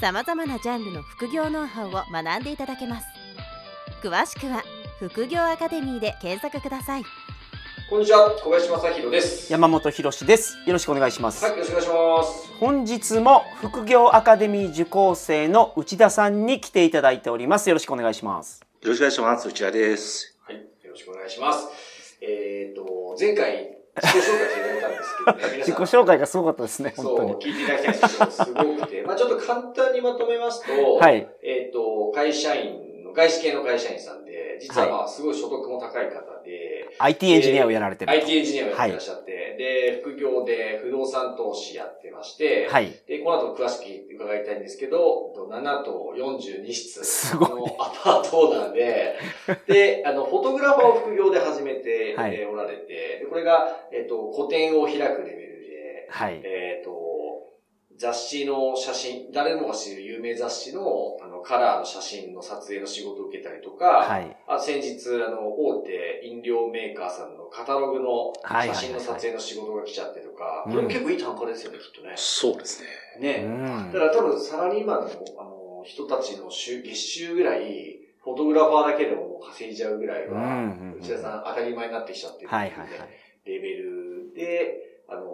さまざまなジャンルの副業ノウハウを学んでいただけます詳しくは副業アカデミーで検索くださいこんにちは、小林正弘です。山本博です。よろしくお願いします。はい、よろしくお願いします。本日も副業アカデミー受講生の内田さんに来ていただいております。よろしくお願いします。よろしくお願いします。内田です。はい、よろしくお願いします。えっ、と、前回、自己紹介していただいたんですけど、自己紹介がすごかったですね、本当にそう、。聞いていただきたいんですけど、すごくて。まあちょっと簡単にまとめますと、はい。えっ、と、会社員の、外資系の会社員さんで、実はまあすごい所得も高い方で、IT エンジニアをやられてると。IT エンジニアをやってらっしゃって、で、副業で不動産投資やってまして、はい。で、この後詳しく伺いたいんですけど、7棟42室すごいのアパートオーナーで、で、あの、フォトグラファーを副業で始めて、おられて、でこれが、えっ、と、個展を開くレベルで、はい。えっ、と、雑誌の写真、誰もが知る有名雑誌の、あの、カラーの写真の撮影の仕事を受けたりとか、はい。あ先日、あの、大手飲料メーカーさんのカタログのはい写真の撮影の仕事が来ちゃってとか、うんこれも結構いい単価ですよね、きっとね。そうですね。ね。うんだから多分サラリーマンのあの人たちの週月収ぐらい、フォトグラファーだけでも稼いじゃうぐらいは、内田さん当たり前になってきちゃってるねはいはいはい。レベルで、あの、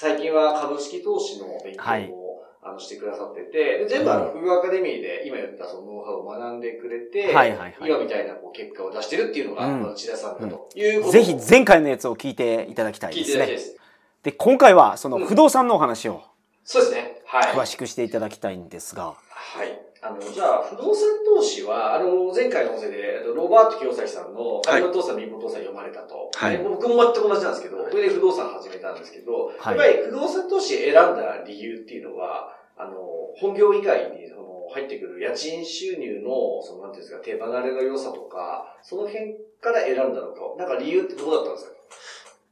最近は株式投資の勉強も、はいあのしてくださってて、で全部あの、うん副業アカデミーで今言ったそのノウハウを学んでくれて、はいはいはい今みたいなこう結果を出してるっていうのが、うんまあ内田さんだということをぜひ前回のやつを聞いていただきたい聞いですね。ていただきたいです。で、今回はその不動産のお話をそうですね。はい。詳しくしていただきたいんですが。はい。あの、じゃあ、不動産投資は、あの、前回の音声で、ロバート清崎さんの、はい。有馬父さん、貧乏父さん読まれたと。はい。で僕も全く同じなんですけど、それで不動産始めたんですけど、はい。やっぱり不動産投資選んだ理由っていうのは、あの、本業以外に、その、入ってくる家賃収入の、その、なんていうんですか、手離れの良さとか、その辺から選んだのか、なんか理由ってどうだったんですか？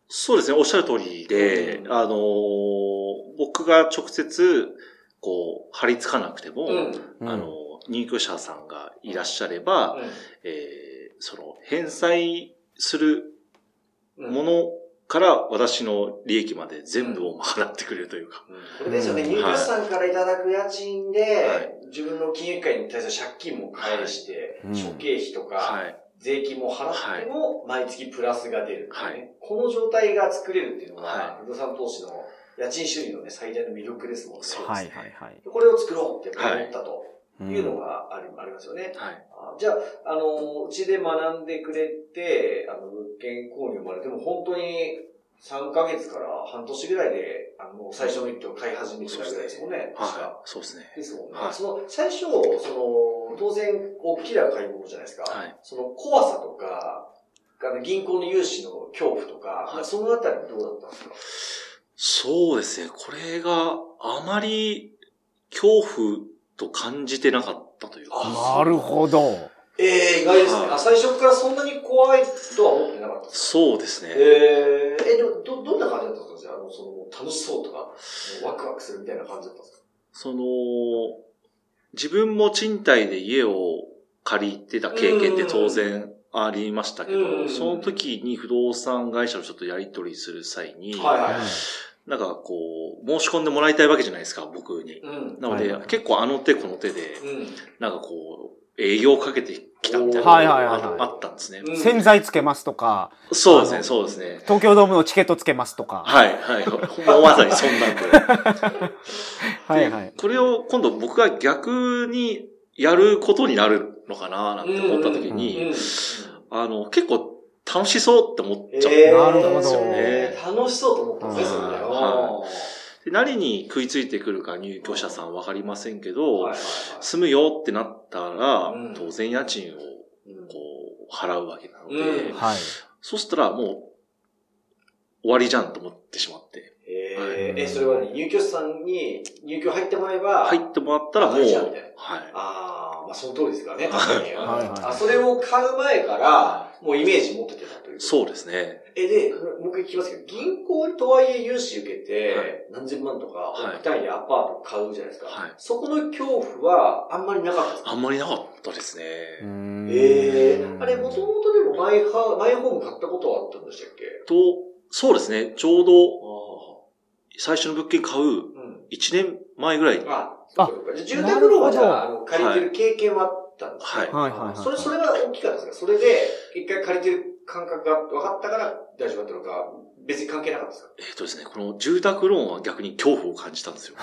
そうですね。おっしゃる通りで、うん。あのー僕が直接、こう、張り付かなくても、うん。あの、入居者さんがいらっしゃれば、えーその、返済するうん。ものから私の利益まで全部を払ってくれるというか。これですよね、うん。入居者さんからいただく家賃で、はい。自分の金融機関に対する借金も返して、はい。諸経費とか、はい。税金も払っても、毎月プラスが出るね、はい。この状態が作れるっていうのが、は不動産投資の家賃収入のね、最大の魅力ですもんね。そうはいはいはい。これを作ろうって思ったとうんいうのがあり,、ありますよね。はい。あじゃあ、あの、うちで学んでくれて、あの、物件購入まで、でも本当に3ヶ月から半年ぐらいで、あの、最初の一手を買い始めてたぐらいですもんね。確かはい。そうですね。ですもんね。はいその、最初、その、当然、大きな買い物じゃないですか。はいその怖さとか、あの銀行の融資の恐怖とか、はいそのあたりどうだったんですか？そうですね。これがあまり恐怖と感じてなかったというか。あなるほど。ええ意外ですね。はいあ、最初からそんなに怖いとは思ってなかったですか？そうですね。えええ、でもど、どんな感じだったんですか？あの、その、楽しそうとか、ワクワクするみたいな感じだったんですか？その、自分も賃貸で家を借りてた経験って当然ありましたけうんど、その時に不動産会社とちょっとやり取りする際に、はいはい。なんかこう、申し込んでもらいたいわけじゃないですか、僕に。うん。なので、はいはい結構あの手この手で、うん。なんかこう、営業をかけてきたみたいなのはいはいはいはいがあったんですね。うん洗剤つけますとか、そうですね、そうですね。東京ドームのチケットつけますとか。はい、はい。ほんままさにそんなんで。はいはい。これを今度僕が逆にやることになるのかななんて思った時うんに、あの、結構楽しそうって思っちゃえう。なるほどですよね。楽しそうと思ったんですね、それね。はで何に食いついてくるか入居者さんわかりませんけど、はいはいはい住むよってなったらうん、当然家賃をうんこう払うわけなので、うんはい。そしたらもう終わりじゃんと思ってしまって。えー、え、それはね、入居者さんに入居入ってもらえば、入ってもらったらもう、はい。あまあその通りですからね、確かに。はいはいあそれを買う前から、もうイメージ持っててたという。そうですね。え、で、もう一回聞きますけど、銀行とはいえ融資受けて、はい何千万とか、はい億単位でアパート買うじゃないですか。はいそこの恐怖はあんまりなかったですか？あんまりなかったですね。ええあれ、もともとでもマイハマイホーム買ったことはあったんでしたっけ？と、そうですね。ちょうど、最初の物件買ううん。1年前ぐらいに。あ、あ住宅ローンはじゃあ、あの、借りてる経験はあったんですかはい。はいはいはい。それ、それは大きかったですかそれで、一回借りてる感覚が分かったから大丈夫だったのか、別に関係なかったですか？えっ、とですね、この住宅ローンは逆に恐怖を感じたんですよ。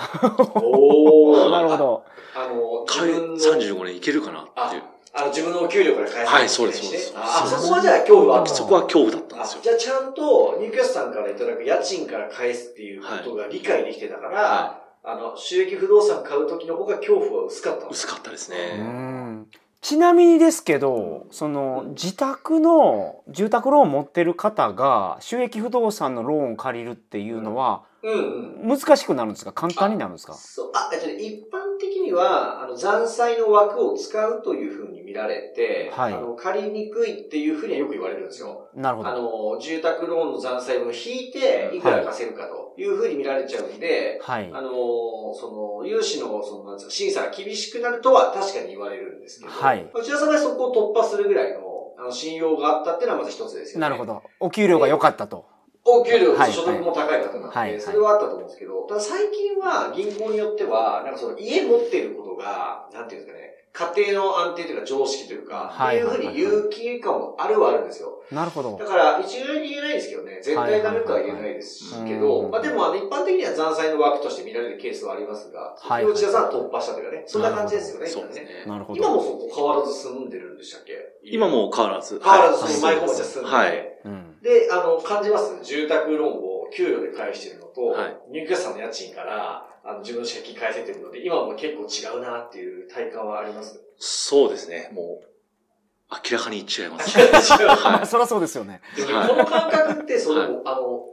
おなるほ。ど。あの、買え自分の、35年いけるかなっていう。あの、自分のお給料から返すはいそうですそうですあ、そうですそこはじゃあ恐怖はあったそこは恐怖だったんあですよ。じゃあちゃんと、入居者さんからいただく家賃から返すっていうことが理解できてたから、はあの、収益不動産買う時の方が恐怖は薄かったんです薄かったですうね。んちなみにですけど、その自宅の住宅ローン持ってる方が収益不動産のローンを借りるっていうのは。難しくなるんですか？簡単になるんですか？そう、あ、えっとね、一般的には、あの、残債の枠を使うというふうに見られて、はいあの、借りにくいっていうふうにはよく言われるんですよ。あなるほど。の、住宅ローンの残債分を引いて、いくら貸せるかというふうに見られちゃうんで、はい。あの、その、融資の、その、なんですか、審査が厳しくなるとは確かに言われるんですけど、はい内田さんがそこを突破するぐらいの、あの、信用があったっていうのはまず一つですよね。なるほど。お給料が良かったと。お給料、はい。所得も高い方なんで、はい。それはあったと思うんですけど、ただ最近は銀行によっては、なんかその家持ってることが、なんていうんですかね、家庭の安定というか常識というか、はいっていうふうに言う気感もあるはあるんですよ。なるほどだ。から、一概に言えないですけどね、絶対ダメとは言えないですはいはいはいけど、うんまあでもあの一般的には残債の枠として見られるケースはありますが、はいそれを内田さんは突破したというかね、そんな感じですよね、今ね。そうですね。なるほ今もど。そこ変わらず住んでるんでしたっけ？今も変わらず。変わらずはいそのマイホームじゃ住んでて、はいうん。で、あの、感じます？住宅ローンを給料で返してるのと、はい入居者さんの家賃から、あの、自分の借金返せてるので、今も結構違うなっていう体感はあります？そうですね。もう、明らかに違います。違う。は そりゃそうですよね。この感覚って、その、はいあの、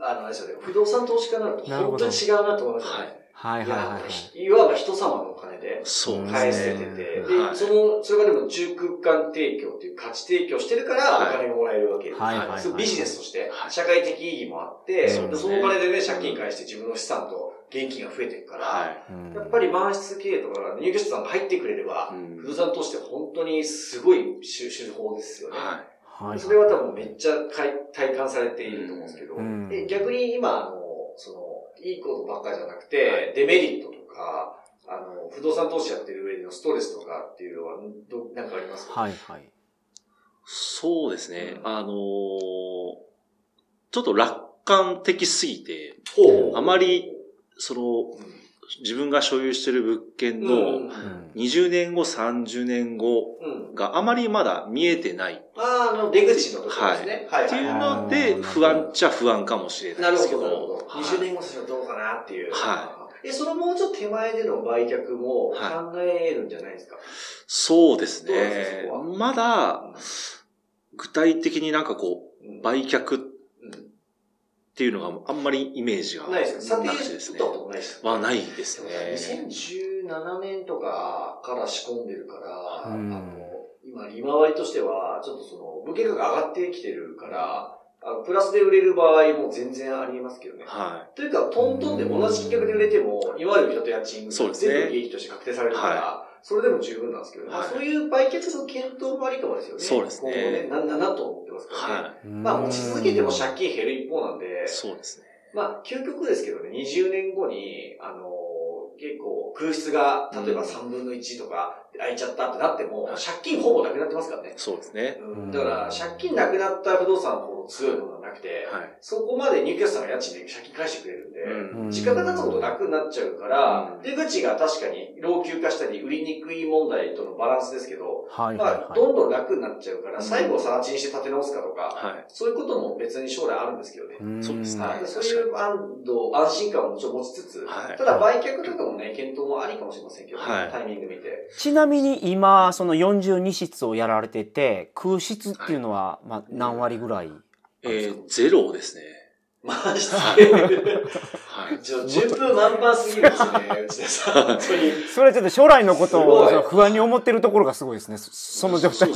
あの、あれですよね、不動産投資家になると本当に違うなと思いますよね。はいはいはいはい。わば人様のお金で。返せてて、で、はいその、それがでも住空間提供っていう価値提供してるからおはい金がもらえるわけです。はいはいはいビジネスとしては、い社会的意義もあって、そのお金でね、借金返して自分の資産と現金が増えていくから、やっぱり満室経営とか入居者さんが入ってくれれば、うん不動産として本当にすごい手手法ですよね。はい。はい。それは多分めっちゃ体体感されていると思うんですけど、うんえ逆に今、あの、その、いいことばっかりじゃなくて、デメリットとか、あの、不動産投資やってる上でのストレスとかっていうのは、ど、なんかありますか？はいはい。そうですね。うん。あのーちょっと楽観的すぎて、ほあまり、その、うん自分が所有している物件うんのうん20年後、30年後うん。があまりまだ見えてないあーあの、出口のところですね。はい。っていうはので、うん不安っちゃ不安かもしれいないですけど。なるほど。はい20年後するとどうかなっていう。。はいえ、そのもうちょっと手前での売却も考えるんじゃないですか？そうですどうですね。まだ、具体的になんかこうんう、売却っうんていうのがあんまりイメージがないですねした。こともないですはないですね。2017年とかから仕込んでるから、うんあの、今、利回りとしては、ちょっとその、物件価格上がってきてるから、あの、プラスで売れる場合も全然ありますけどね。はというか、トントンで同じ金額で売れても、今まで売ったと家賃、そうですね全部利益として確定されるから、それでも十分なんですけどね。まあはいそういう売却の検討もありかもですよね。そうですね今後ね、な、な、なと思ってますい。からね。はまあ、持ち続けても借金減る一方なんでい。、そうですね。まあ、究極ですけどね、20年後に、あの結構空室が、例えばうん3分の1とか空いちゃったってなっても、はい借金ほぼなくなってますからね。そうですね。うん、だから、借金なくなった不動産ほど強いものはなくて、はい。そこまで入居者さんが家賃で借金返してくれるんで、うん時間が経つほど楽になっちゃうから、うん出口が確かに老朽化したり売りにくい問題とのバランスですけど、まあ、はいはいはい。どんどん楽になっちゃうから、うん最後さら地にして立て直すかとか、はい。そういうことも別に将来あるんですけどね。んそうですねはい、そういう安堵、安心感をもちろん持ちつつ、はいただ売却とかもね、検討もありかもしれませんけど、はいタイミング見て。ちなみに今、その42室をやられてて、空室っていうのは、まあ、何割ぐらいえー、ゼロですね。満室で。はい。ちょ順風満帆すぎるんですね、内田さん。本当に。それはちょっと将来のことを不安に思ってるところがすごいですね。そその状態で。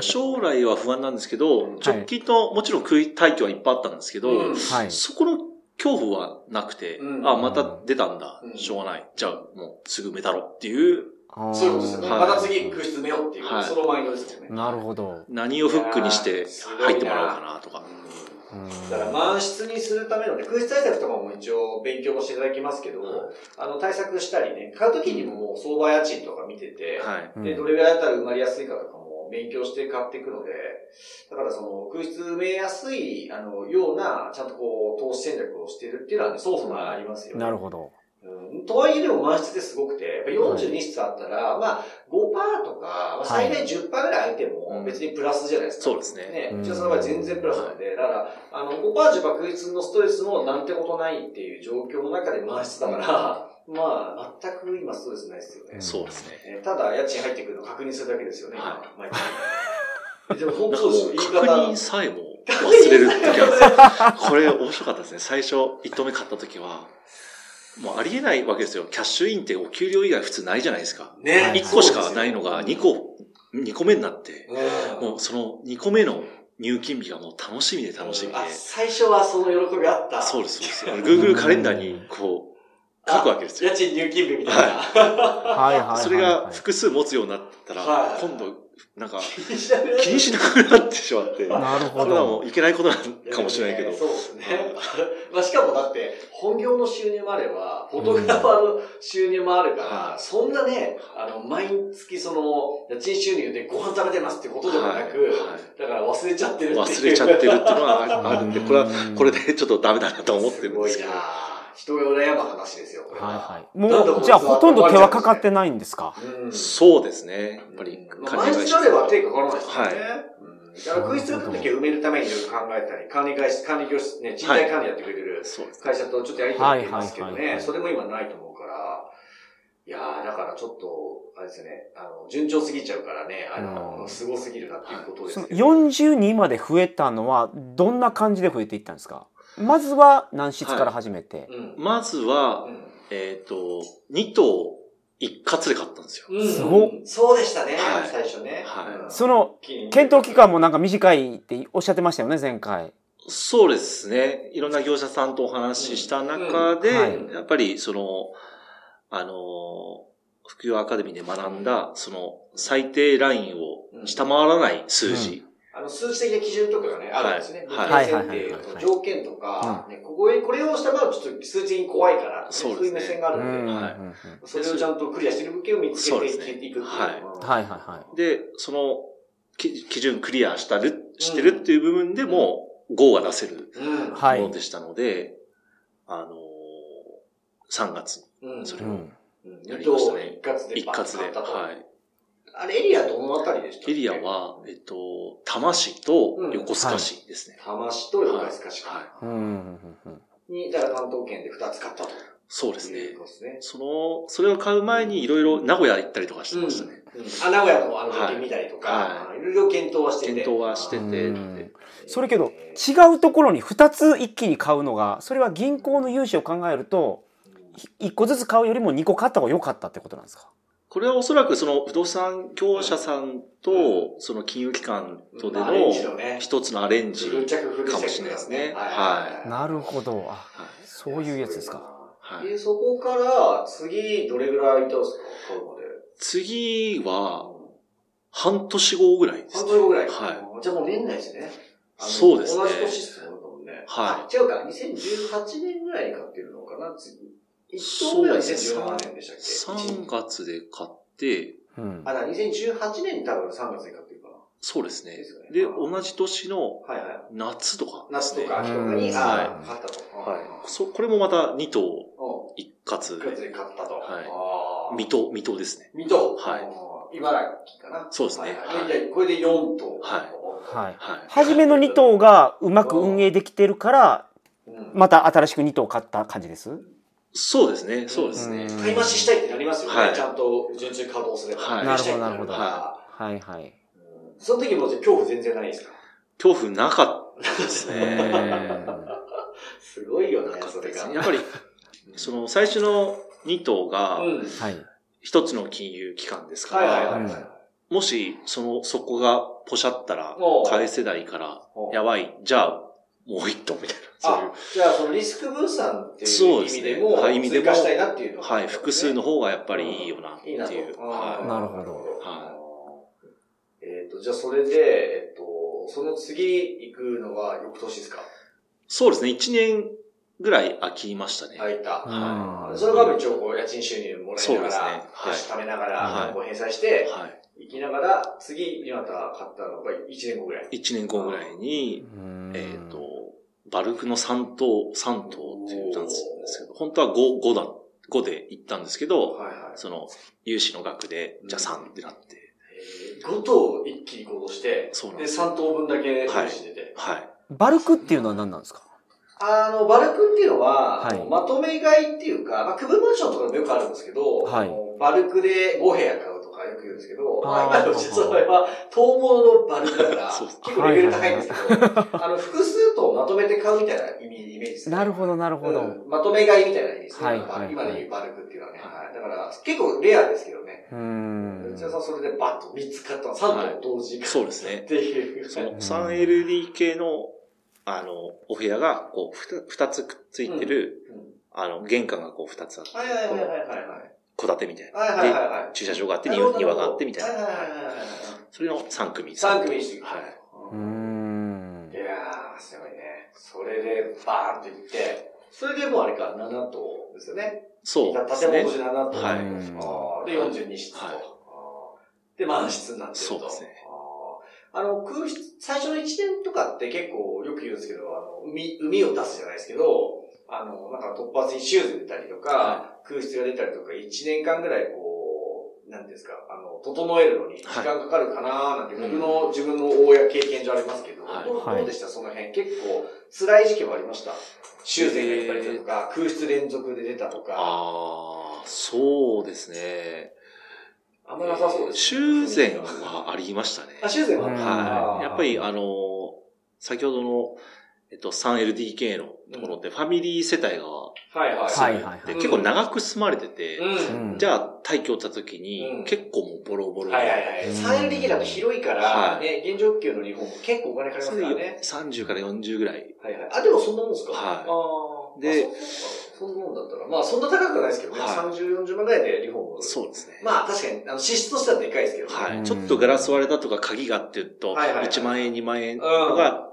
将来は不安なんですけど、はい直近の、もちろん空退去はいっぱいあったんですけど、うんはい。そこの恐怖はなくて、うんあ、また出たんだ、うんしょうがない。じゃあもうすぐ埋めたろっていう、そういうことですよね。はいまた次空室埋めようっていう、はいそのマインドですよね。なるほど。何をフックにして入ってもらおうかなとか。うんだから満室にするためのね、空室対策とかも一応勉強もしていただきますけど、あの対策したりね、買うときにももう相場家賃とか見てて、はい。うんで、どれぐらいだったら埋まりやすいかとかも勉強して買っていくので、だからその空室埋めやすい、あの、ような、ちゃんとこう、投資戦略をしているっていうのはね、そもそもありますよね。なるほど。うん、とはいえでも満室ってすごくて、やっぱ42室あったら、まあ5%とか、まあ最大10%ぐらい空いても別にプラスじゃないですか。そうですね。ね、うんうちはその場合全然プラスなんで、だから、あの、5%、10%空室のストレスもなんてことないっていう状況の中で満室だから、まあ、全く今ストレスないですよね。そうですね。ねただ、家賃入ってくるのを確認するだけですよね、は毎回でも本当そううですよ、言い確方。認さえも忘れる時あるんですよ。これ面白かったですね。最初、一投目買った時は、もうありえないわけですよ。キャッシュインってお給料以外普通ないじゃないですか。ねはい1個しかないのが2個、2個目になって、うんもうその2個目の入金日がもう楽しみで楽しみで。あ最初はその喜びあった。そうです、そうです。Google カレンダーにこう、書くわけですよ。家賃入金日みたいな。はいはいはいはい。それが複数持つようになったらはい、今度、なんか、気にしなくなっ気にしなくなってしまって、なるほそれはもど。ういけないことなのかもしれないけどや。そうですね。まあしかもだって、本業の収入もあれば、フォトグラファーの収入もあるから、そんなね、あの、毎月その、家賃収入でご飯食べてますってことでもなく、はいはいだから忘れちゃってるっていう。忘れちゃってるっていうのはあある んで、これはうん、これでちょっとダメだなと思ってるんですけど。すごいな人が羨む話ですよ、これは。いはい。もう、じゃあほとんど手はかかってないんですか？うん。そうですね。やっぱり、まあ、毎日あれば手かからないですよね。はい。うん。だから、空室の時は埋めるためにいろいろ考えたり、管理会社、管理業室、ね、賃貸管理やってくれてる。会社とちょっとやりとりってますけどね、はいはいはいはい。それも今ないと思うから、いやー、だからちょっと、あれですよね、あの、順調すぎちゃうからね、あの、うん。すごすぎるなっていうことですそのけど。42まで増えたのは、どんな感じで増えていったんですか？まずは何室から始めて。うん。まずは、えっと、2頭一括で買ったんですよ。うん。すごっそうでしたね、はい最初ね。はいうんその、検討期間もなんか短いっておっしゃってましたよね、前回。そうですね。いろんな業者さんとお話しした中で、うんはいやっぱりその、あの、副業アカデミーで学んだ、その最低ラインを下回らない数字。あの、数値的な基準とかがね、あるんですね。はい。物件設定の条件とか、ね、ここへ、これを下回るとちょっと数値的に怖いから、そういう目線があるんで、それをちゃんとクリアしてる物件を見つけていっていくっていう。はいうんはいはいはで、そのき基準クリアしたる、してるっていう部分でも、GO が出せるものでしたので、あのー、3月うん。い。それをやりましたね一括で一括で、はい。あれ、エリアどのあたりでしたっけ？エリア、は、えっと、多摩市と横須賀市ですね。多摩市と横須賀市。はい。うんうんうんうん。に、だから関東圏で2つ買ったと。そうですね。その、それを買う前にいろいろ名古屋行ったりとかしてましたね。うん。あ、名古屋のあの物件見たりとか、はい。いろいろ検討はしてて。検討はしてて、うん。それけど違うところに2つ一気に買うのがそれは銀行の融資を考えると1個ずつ買うよりも2個買った方が良かったってことなんですか？これはおそらくその不動産業者さんと、その金融機関とでの一つのアレンジかもしれないですね。ははい。なるほどあはいそういうやつですか。はいで、そこから、次、どれぐらいいたんですか？次は、半年後ぐらいです半ね。年後ぐらい。はじゃあもう年内ですね。そうですね同じ年っすもんね。はあ違うか。2018年ぐらいに買ってるのかな次。1棟目は2017年でしたっけ？3月で買って、うん。あ、だから2018年に多分3月に買ってるかな。そうですね。で同じ年のはいはい。夏とか、夏とか秋とかに、うんあはあ、買ったと。はい。そ、これもまた2頭。うん。一括一括で買ったと。はい。水戸、水戸ですね。水戸。はい。茨城かな。そうですね。はいはい。じゃあこれで4棟。はい。はい。初めの2頭がうまく運営できてるからうん。また新しく2頭買った感じです？そうですね、そうですね。うん買い増ししたいってなりますよね。はいちゃんと順調に稼働すれば。はいなるほどなるほどはいはいうんその時も恐怖全然ないですか？恐怖なかったですへね。ーすごいよねそれが。ですねやっぱり、その最初の2頭が。一つの金融機関ですかはいはいはら。もし、その、そこがポシャったらおう、返せないからやばい、じゃあ、もう一頭みたいな、そういうあ。、じゃあそのリスク分散っていう意味でも、はい意味でも追加したいなっていうのがはい、複数の方がやっぱりいいよなっていう。なるほどはえっ、と、じゃあそれで、えっ、と、その次行くのが翌年ですか？い。そうですね、1年ぐらい空きましたね。空いた。うんそれが一応こう家賃収入もらいながそうですら、ねはい貯めながはい、らこう返済して、はい。行きながら、次、また買ったのが1年後ぐらい。1年後ぐらいに、うんえっ、と、バルクの3頭、3頭って言ったんですけど、本当は5、5だ、5で行ったんですけど、はいはい。その、融資の額で、じゃあ3ってなって、えー5頭一気に行動して、で、そうなんです3頭分だけ出て。はい。バルクっていうのは何なんですか？あの、バルクっていうのは、はい。まとめ買いっていうか、まあ、区分マンションとかでもよくあるんですけど、はい。バルクで5部屋買かよく言うんですけど、まあ、今の実はは、遠物のバルクだから、結構レベル高いんですけど、あの、複数とまとめて買うみたいな意味、イメージですね。なるほど、なるほど。うんまとめ買いみたいな意味ですね。はいまあはい今で言うバルクっていうのはね。はいだから、結構レアですけどね。うーん内田さんそれでバッと3つ買ったの、3頭同時に買ったそうですねっていう。そのん 3LDK の、あの、お部屋が、こう、ふた二つくっついてる、うんあの、玄関がこう二つあって、はいはいはいはいはいはい。戸建てみたいな。はいはいはいはい。駐車場があって、庭があってみたいな。はいはいはいはいはい。それの3組。3組にして。はい。うーんい。やー、すごいね。それで、バーンと行って、それでもうあれか、7棟ですよね。そう建物。7棟。はいで、42室と。はいで、満室になってると。そうですねあの、空室、最初の1年とかって結構よく言うんですけど、あの、海、海を出すじゃないですけど、あの、なんか突発にシューズ出たりとか、は空室が出たりとか、1年間ぐらいこう、なんですか、あの、整えるのに時間かかるかなーなんて、僕の自分の大家経験上ありますけど、はいどうでした？その辺。結構辛い時期もありました？修繕がいっぱい出たとか、空室連続で出たとか。ああ、そうですね。あんまなさそうです、修繕はありましたね。あ、修繕は、うんはい。やっぱり、ああの、先ほどの、えっと、3LDK のところって、ファミリー世帯が、はいはい。で結構長く住まれてて、じゃあ、退去をった時に、うん結構もうボロボロではいはいはい。うん 3LDK だと広いから、はいね、現状級の日本も結構お金かかりますからね。30から40ぐらい。はいはい。あ、でもそんなもんですか？はいああ。であそそんなもんだったら、まあそんな高くはないですけどね。はい30、40万ぐらいでリフォーム。そうですね。まあ確かに、あの、支出としてはでかいですけどね。はい。うんちょっとガラス割れたとか鍵がって言うと、はいはいはい1万円、2万円うんが、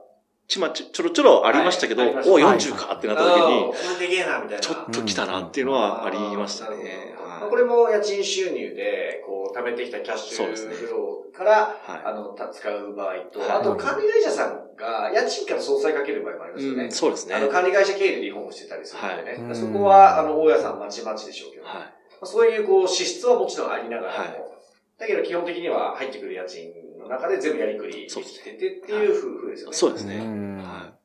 ちまちょ、ちょろちょろありましたけど、はいお、はい40かってなった時に。ちょっと来たなっていうのはありましたね。これも家賃収入で、こう、貯めてきたキャッシュフローから、あの、た使う場合と、はい。あと管理会社さんが家賃から総裁かける場合もありますよい。ね。うん、そうですね。あの、管理会社経営でリフォームしてたりするんでね。はい。そこは、あの、大家さんまちまちでしょうけど、そういう、こう、支出はもちろんありながらも、はい。だけど基本的には入ってくる家賃の中で全部やりくりできててっていう夫婦ですよね。そうですね。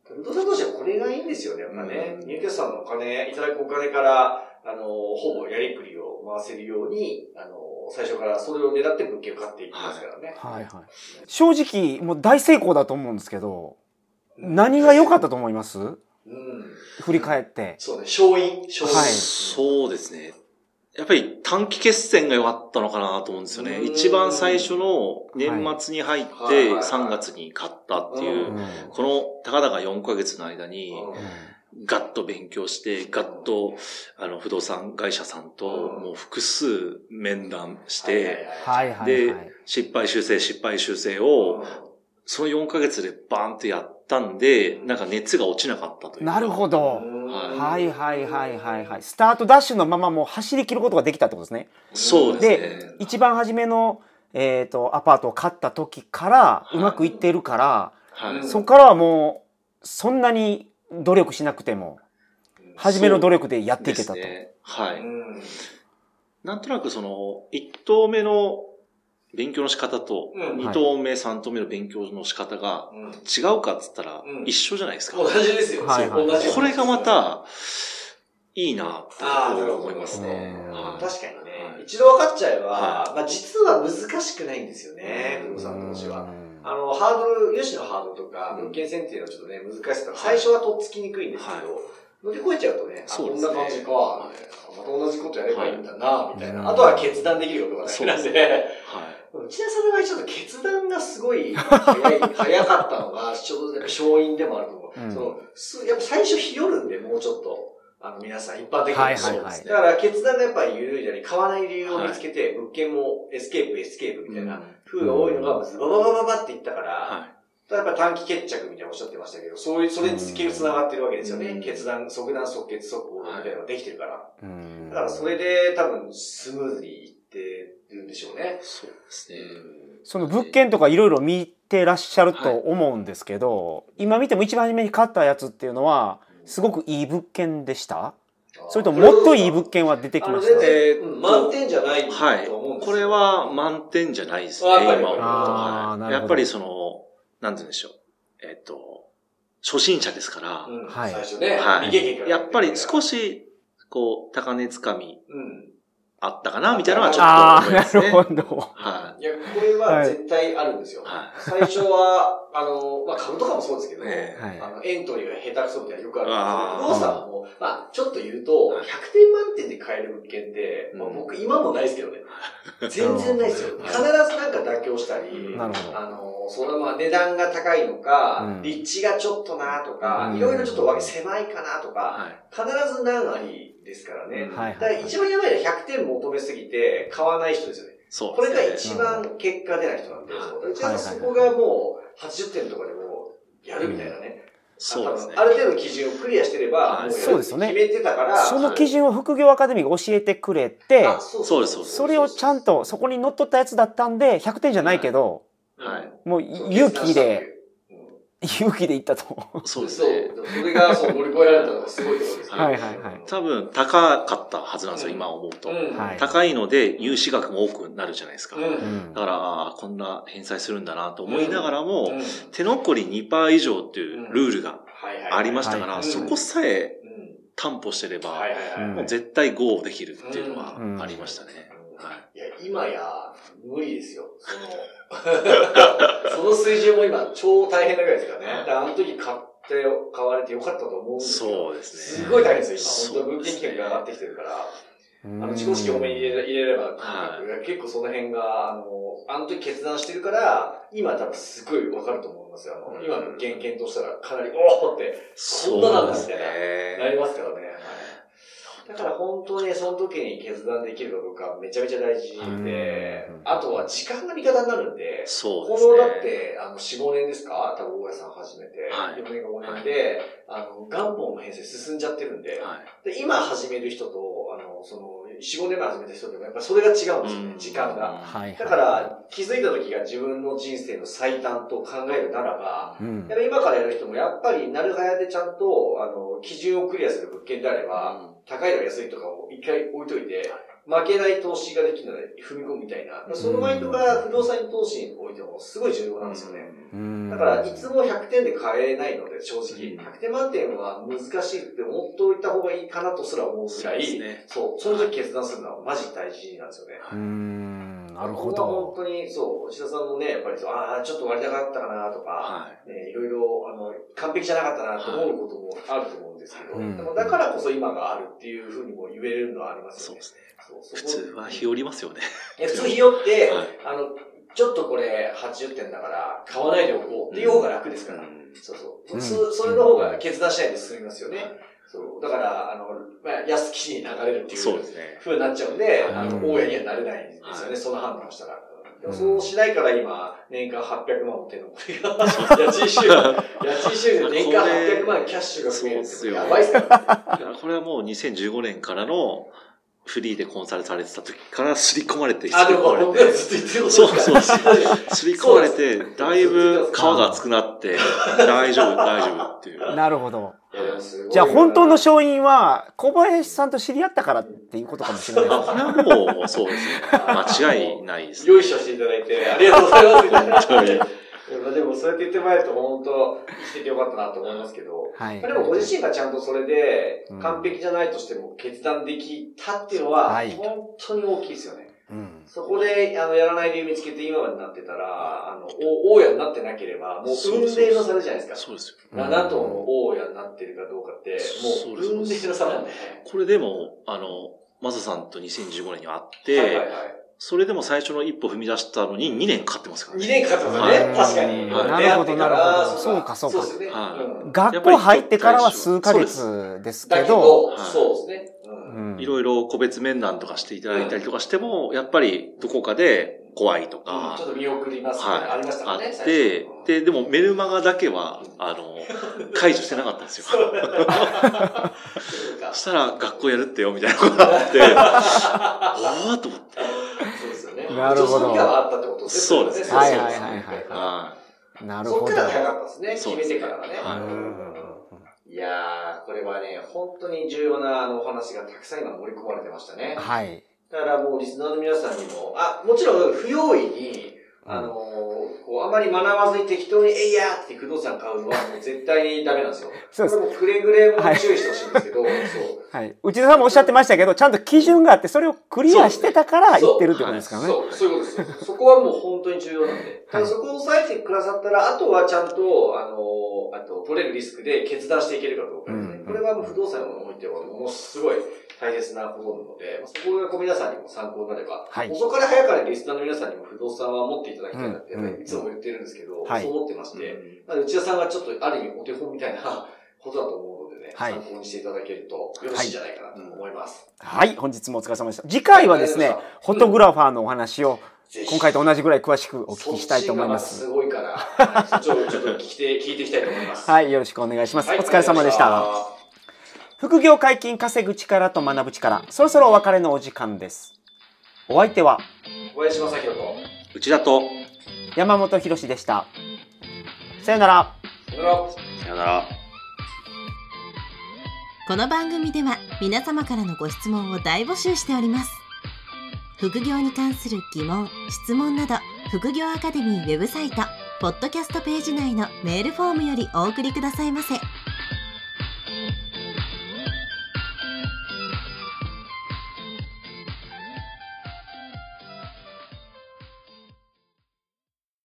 不動産投資はこれがいいんですよね、やっぱね。うん入居者さんのお金、いただくお金から、あの、ほぼやりくりを回せるように、あの、最初からそれを狙って物件を買っていきますからね。はいはい。正直、もう大成功だと思うんですけど、何が良かったと思います？うん。振り返って。そうね、勝因、勝因。はいそうですね。やっぱり短期決戦が良かったのかなと思うんですよね。うん。一番最初の年末に入ってはいはいはい。3月に買ったっていうう、ん。このたかだか4ヶ月の間に、うん。ガッと勉強して、ガッと、あの、不動産会社さんと、うん。もう複数面談して、ではい。失敗修正、失敗修正を、その4ヶ月でバーンとやったんで、なんか熱が落ちなかったというか。なるほど。うんはいはいはいはいはい。スタートダッシュのままもう走り切ることができたってことですね。そうですね。一番初めの、えっ、と、アパートを買った時からうまくいっているから、はい。うんそこからはもう、そんなに努力しなくても、初めの努力でやっていけたと。ね。はい。うんなんとなくその、1投目の勉強の仕方と、うん。2投目、3投目の勉強の仕方がうん。違うかっつったらうん。一緒じゃないですか。同じですよ。はい同じこれがまた、いいなって思いますね。確かにね。は。い。一度分かっちゃえば、はまあ実は難しくないんですよね、不動産投資は。うん。あの、ハードル、融資のハードルとか、物件選定のちょっとね、難しさが最初はとっつきにくいんですけど、乗り越えちゃうとね、あ、こんな感じか、はまた同じことやればいいんだな、みたいうん。な。あとは決断できることが大事なんで。はい。内田さんの場合ちょっと決断がすごい 早い、早かったのが、ちょうどやっぱ勝因でもあると思う。うんそのすやっぱ最初日和るんで、もうちょっと。あの、皆さん一般的に。はいはいはいそうですねだから決断がやっぱり揺らいだり、買わない理由を見つけて、物件もエスケープ、エスケープみたいな風が多いのが、ズバババババっていったから、はやっぱ短期決着みたいなおっしゃってましたけど、そういう、それにつけ繋がってるわけですよね。うん決断、即断、即決、即行みたいなのができてるから。うんだからそれで多分スムーズにいってるんでしょうね。そうですね。その物件とかいろいろ見てらっしゃると思うんですけど、今見ても一番初めに買ったやつっていうのはすごくいい物件でした？それとももっといい物件は出てきました？えーうん。満点じゃないはい。と思うんですよ。これは満点じゃないですね、あやっぱり今思うと。はいやっぱりその、なんて言うんでしょう。えっと、初心者ですから、うん。はい。最初ね、はい。やっぱり少し、し、こう、高値つかみうん。あったかな、みたいなのはちょっとああ、な思いますね。るほど。はいや、これは絶対あるんですよ。い。は最初は、あの、まあ、株とかもそうですけど、えはいあの、エントリーが下手くそみたいなのよくあるんですけど、不動産も、まあ、ちょっと言うと、100点満点で買える物件って、まあ、うん僕今もないですけどね。全然ないですよ。必ずなんか妥協したり、なるほど。あの、そのまあ値段が高いのか、うん立地がちょっとなとか、うんいろいろちょっとわけ狭いかなとい。か、はい。必ず何ありですからね。うんはいだから一番やばいのは100点求めすぎて買わない人ですよね。そうこれが。一番結果出ない人なんで、はいそううちはそこがもう80点とかでもやるみたいなね。そうですね。ある程度の基準をクリアしてれば、そうですよね決めてたから、その基準を副業アカデミーが教えてくれて、あそうそうですそうですそれをちゃんとそこに乗っ取ったやつだったんで、100点じゃないけど、はい。もう勇気で、勇気でいったと。そうそう。そうですね。それがそう乗り越えられたのがすごいところですね。はいはいはい多分、高かったはずなんですよ、うん今思うと。うん。はい高いので、融資額も多くなるじゃないですか。うん。だうんから、こんな返済するんだなと思いながらも、うん手残り2%以上っていうルールがはいはいありましたから、はいそこさえうん担保してれば、はい絶対 GO できるっていうのはうんありましたね。はいいや、今や、無理ですよ。その、その水準も今、超大変なぐらいですからね。だからあの時買って、買われてよかったと思うんですけど、そうですね。すごい大変ですよ、今。本当物件金が上がってきてるから。うんあの、自己資金多めに入れ入れれば、は結構その辺が、あの、あの時決断してるから、今多分すごいわかると思いますよ。あの、今の物件検討したらかなり、おーってそんななんだですみたいなね。りますからね。はいだから本当にその時に決断できるかどうかめちゃめちゃ大事でうん、あとは時間が味方になるんで、そうですね。このだって、あの、4、5年ですか？多分大家さん始めて、はい4年か5年で、あの、元本の編成進んじゃってるんで、はい。で今始める人と、あの、その、4、5年前始めた人でもやっぱりそれが違うんですよね、うん時間が。はい。だから、気づいた時が自分の人生の最短と考えるならば、うんやっぱ今からやる人もやっぱりなるはやでちゃんと、あの、基準をクリアする物件であれば、高いとか安いとかを一回置いといて、負けない投資ができるので踏み込むみたいな。そのマインドが不動産に投資においてもすごい重要なんですよね。うんだから、いつも100点で買えないので、正直。うん100点満点は難しいって思っておいた方がいいかなとすら思うぐらい、ですね。そう、その時決断するのはマジ大事なんですよね。うん、なるほど。本当に、そう、石田さんもね、やっぱりそう、ああ、ちょっと割高だったかなとか、はい。ね、いろいろ、あの、完璧じゃなかったなと思うこともあると思うんですけど、うんでもだからこそ今があるっていうふうにも言えるのはありますよね。そうですね。普通は日和りますよね。普通日和って、はいあの、ちょっとこれ80点だから買わないでおこうっていう方が楽ですから。うんそうそう。うんそそれの方が決断しないで進みますよね。そう。だから、あの、まあ、安きに流れるっていうそうですね。風になっちゃうんで、うんあの、大家にはなれないんですよね、はい。その判断をしたら。でもうん。そうしないから今、年間800万の手のこれが、家賃収入、家賃収入で年間800万キャッシュが増えるってやばいっすこれはもう2015年からのフリーでコンサルされてた時から刷り込まれて、あ、でも刷り込まれてずっと言ってそうそう。刷り込まれて、だいぶ皮が厚くなって、大丈夫、大丈夫っていう。なるほど。じゃあ本当の勝因は小林さんと知り合ったからっていうことかもしれないですこれはもう、そうですね。間違いないですね。よいしょしていただいて、ありがとうございます。本当にでもでもそうやって言ってもらえると本当生きててよかったなと思いますけど、はい。でもご自身がちゃんとそれでうん完璧じゃないとしても決断できたっていうのははい本当に大きいですよね。ううんそこで、あの、やらない理由見つけて今までなってたら、あの、お大家になってなければ、もう運命の差じゃないですか。そうですよ。7頭の大家になってるかどうかって、もう運命の差なんで。これでも、あの、マサさんと2015年に会って、はいはいはい。それでも最初の一歩踏み出したのに2年かかってますから2ね。年かかってますよね。はい確かに。はいなるほどなるほどそうかそうか学校入ってからは数ヶ月ですけだけど、そうですね。いろいろ個別面談とかしていただいたりとかしても、やっぱりどこかで怖いとかちょ、っと見送りますね。はいありましたね。って、で、でもメルマガだけは、あの、解除してなかったんですよ。そ したら学校やるってよみたいなことがあって、おーっと思って。ね。なるほどあったってことですね。そうですはいはいはいはいはなるほど。そっから早かったですね。決めてからがね。はいうんいやー、これはね、本当に重要なあのお話がたくさん今盛り込まれてましたね。はい。だからもうリスナーの皆さんにも、あ、もちろん不用意に、あのーこう、あまり学ばずに適当に、えいやーって不動産買うのはもう絶対にダメなんですよ。そうですもくれぐれも注意してほしいんですけど、そう。はい。内田さんもおっしゃってましたけど、ちゃんと基準があって、それをクリアしてたから言ってるってことですからね。そう、そういうことですよ。そこはもう本当に重要なんで。ただそこを抑えてくださったら、あとはちゃんと、あの、あと、取れるリスクで決断していけるかどうか。うんこれは不動産においては、ものすごい大切なことなので、そこがこう皆さんにも参考になれば、はい遅かれ早かれリスナーの皆さんにも不動産は持っていただきたいなって、うんいつも言ってるんですけど、はいそう思ってましい。て、まあ、内田さんがちょっとある意味お手本みたいなことだと思うのでね、はい参考にしていただけるとよろしいんじゃないかなと思います。はい。本日もお疲れ様でした。次回はですねフォトグラファーのお話を、今回と同じぐらい詳しくお聞きしたいと思いま。そっちがすごいから、ちょっと聞いて、聞いていきたいと思います。はい。よろしくお願いします。はいお疲れ様でした。。副業解禁稼ぐ力と学ぶ力。そろそろお別れのお時間です。お相手は小林正宏と、内田と、山本博史でした。さよなら。さよなら。さよなら。この番組では皆様からのご質問を大募集しております副業に関する疑問・質問など副業アカデミーウェブサイトポッドキャストページ内のメールフォームよりお送りくださいませ